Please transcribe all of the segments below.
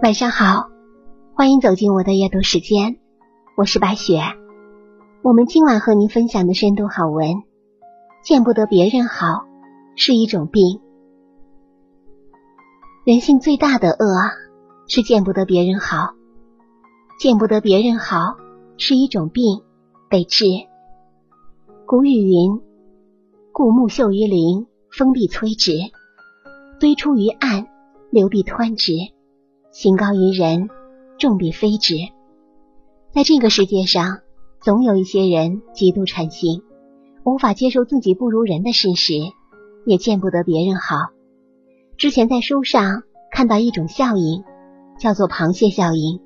晚上好，欢迎走进我的阅读时间，我是白雪。我们今晚和您分享的深度好文，见不得别人好是一种病。人性最大的恶是见不得别人好，见不得别人好是一种病，得治。古语云：“故木秀于林，风必摧之；堆出于岸，流必湍之。”行高于人，重必非之。在这个世界上，总有一些人极度贪心，无法接受自己不如人的事实，也见不得别人好。之前在书上看到一种效应，叫做螃蟹效应。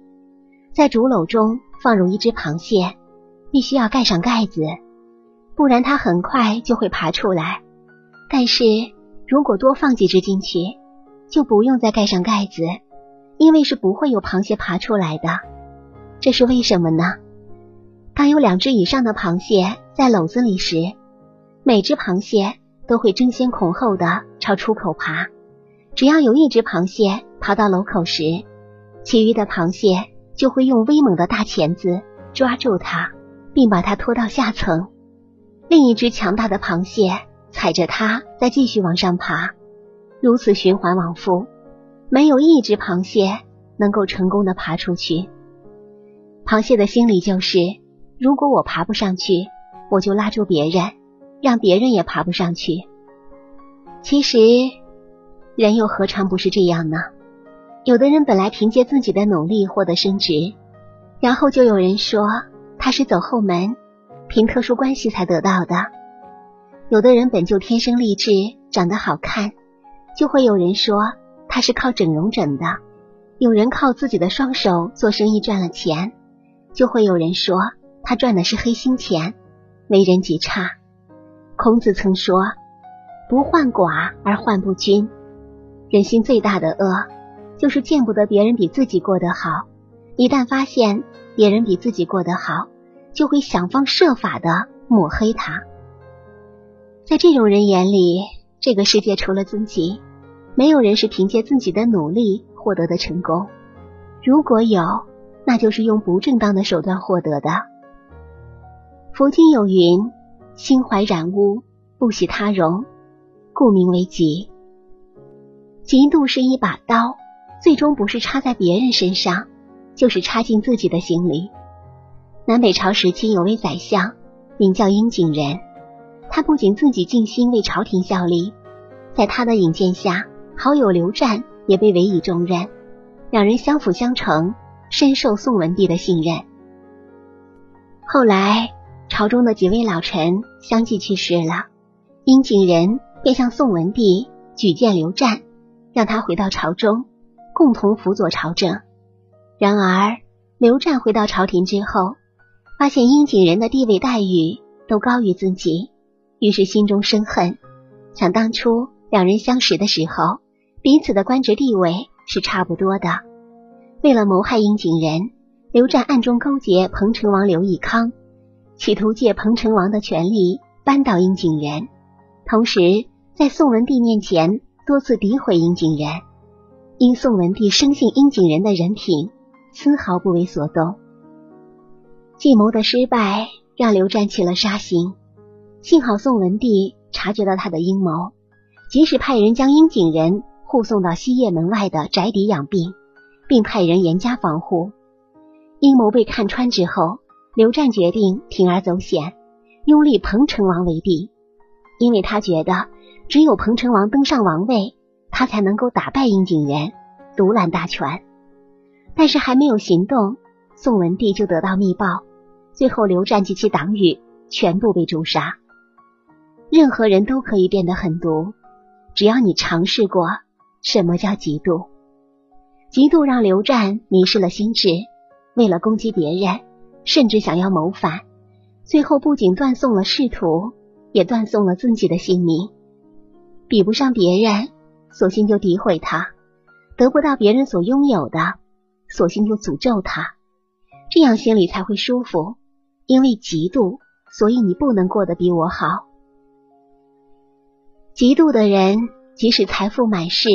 在竹篓中放入一只螃蟹，必须要盖上盖子，不然它很快就会爬出来。但是如果多放几只进去，就不用再盖上盖子。因为是不会有螃蟹爬出来的，这是为什么呢？当有两只以上的螃蟹在篓子里时，每只螃蟹都会争先恐后的朝出口爬。只要有一只螃蟹爬到篓口时，其余的螃蟹就会用威猛的大钳子抓住它，并把它拖到下层。另一只强大的螃蟹踩着它再继续往上爬，如此循环往复。没有一只螃蟹能够成功的爬出去。螃蟹的心理就是：如果我爬不上去，我就拉住别人，让别人也爬不上去。其实，人又何尝不是这样呢？有的人本来凭借自己的努力获得升职，然后就有人说他是走后门，凭特殊关系才得到的；有的人本就天生丽质，长得好看，就会有人说。他是靠整容整的，有人靠自己的双手做生意赚了钱，就会有人说他赚的是黑心钱，为人极差。孔子曾说：“不患寡而患不均。”人心最大的恶，就是见不得别人比自己过得好。一旦发现别人比自己过得好，就会想方设法的抹黑他。在这种人眼里，这个世界除了自己。没有人是凭借自己的努力获得的成功，如果有，那就是用不正当的手段获得的。佛经有云：“心怀染污，不喜他容，故名为嫉。”嫉妒是一把刀，最终不是插在别人身上，就是插进自己的心里。南北朝时期有位宰相，名叫殷景仁，他不仅自己尽心为朝廷效力，在他的引荐下。好友刘湛也被委以重任，两人相辅相成，深受宋文帝的信任。后来朝中的几位老臣相继去世了，殷景仁便向宋文帝举荐刘湛，让他回到朝中，共同辅佐朝政。然而刘湛回到朝廷之后，发现殷景仁的地位待遇都高于自己，于是心中生恨。想当初两人相识的时候。彼此的官职地位是差不多的。为了谋害殷景仁，刘湛暗中勾结彭城王刘义康，企图借彭城王的权力扳倒殷景仁，同时在宋文帝面前多次诋毁殷景仁。因宋文帝生信殷景仁的人品，丝毫不为所动。计谋的失败让刘湛起了杀心，幸好宋文帝察觉到他的阴谋，及时派人将殷景仁。护送到西掖门外的宅邸养病，并派人严加防护。阴谋被看穿之后，刘湛决定铤而走险，拥立彭城王为帝，因为他觉得只有彭城王登上王位，他才能够打败殷景元，独揽大权。但是还没有行动，宋文帝就得到密报，最后刘湛及其党羽全部被诛杀。任何人都可以变得狠毒，只要你尝试过。什么叫嫉妒？嫉妒让刘湛迷失了心智，为了攻击别人，甚至想要谋反，最后不仅断送了仕途，也断送了自己的性命。比不上别人，索性就诋毁他；得不到别人所拥有的，索性就诅咒他。这样心里才会舒服。因为嫉妒，所以你不能过得比我好。嫉妒的人。即使财富满世，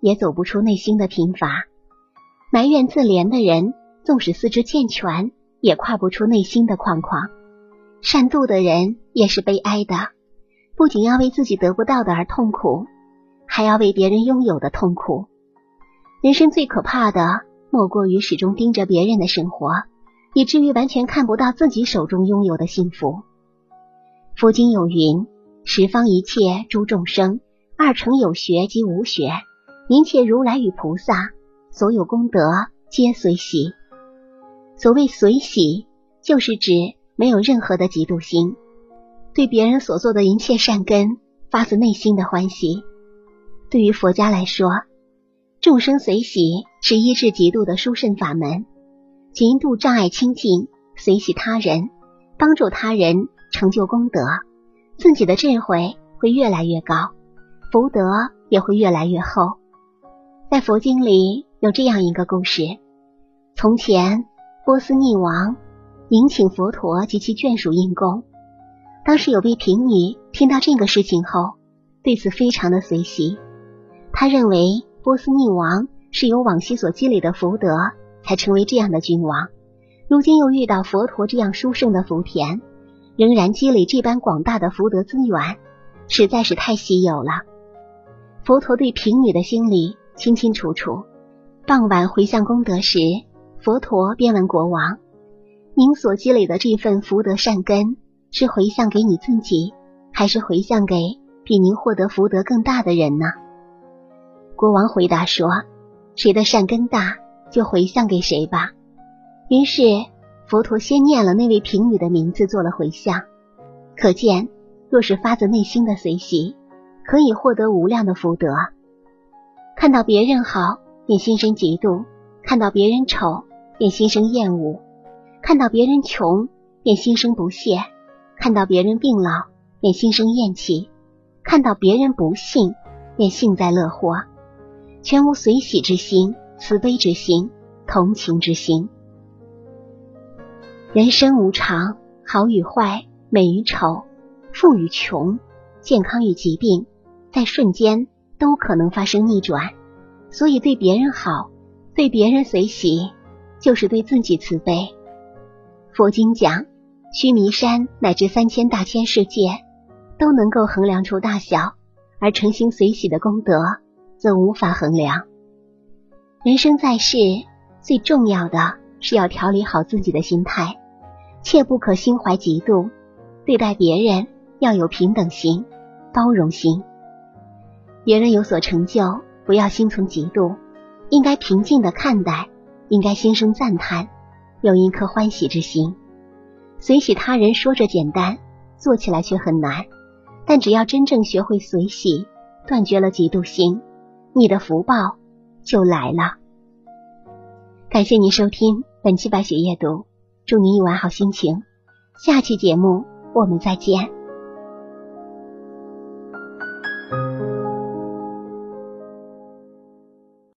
也走不出内心的贫乏。埋怨自怜的人，纵使四肢健全，也跨不出内心的框框。善妒的人也是悲哀的，不仅要为自己得不到的而痛苦，还要为别人拥有的痛苦。人生最可怕的，莫过于始终盯着别人的生活，以至于完全看不到自己手中拥有的幸福。佛经有云：“十方一切诸众生，二乘有学及无学，一切如来与菩萨，所有功德皆随喜。”所谓随喜，就是指没有任何的嫉妒心，对别人所做的一切善根发自内心的欢喜。对于佛家来说，众生随喜是医治嫉妒的殊胜法门，极度障碍清净，随喜他人，帮助他人成就功德，自己的智慧会越来越高，福德也会越来越厚。在佛经里有这样一个故事：从前波斯匿王迎请佛陀及其眷属应供，当时有位贫女听到这个事情后，对此非常的随喜，他认为。波斯匿王是由往昔所积累的福德，才成为这样的君王。如今又遇到佛陀这样殊胜的福田，仍然积累这般广大的福德资源，实在是太稀有了。佛陀对贫女的心里清清楚楚。傍晚回向功德时，佛陀便问国王：“您所积累的这份福德善根，是回向给你自己，还是回向给比您获得福德更大的人呢？”国王回答说：“谁的善根大，就回向给谁吧。”于是佛陀先念了那位贫女的名字，做了回向。可见，若是发自内心的随喜，可以获得无量的福德。看到别人好，便心生嫉妒；看到别人丑，便心生厌恶；看到别人穷，便心生不屑；看到别人病老，便心生厌弃；看到别人不幸，便幸灾乐祸。全无随喜之心、慈悲之心、同情之心。人生无常，好与坏，美与丑，富与穷，健康与疾病，在瞬间都可能发生逆转。所以，对别人好，对别人随喜，就是对自己慈悲。佛经讲，须弥山乃至三千大千世界，都能够衡量出大小，而诚心随喜的功德。则无法衡量。人生在世，最重要的是要调理好自己的心态，切不可心怀嫉妒。对待别人要有平等心、包容心。别人有所成就，不要心存嫉妒，应该平静的看待，应该心生赞叹，有一颗欢喜之心。随喜他人说着简单，做起来却很难。但只要真正学会随喜，断绝了嫉妒心。你的福报就来了。感谢您收听本期白雪夜读，祝您一晚好心情。下期节目我们再见。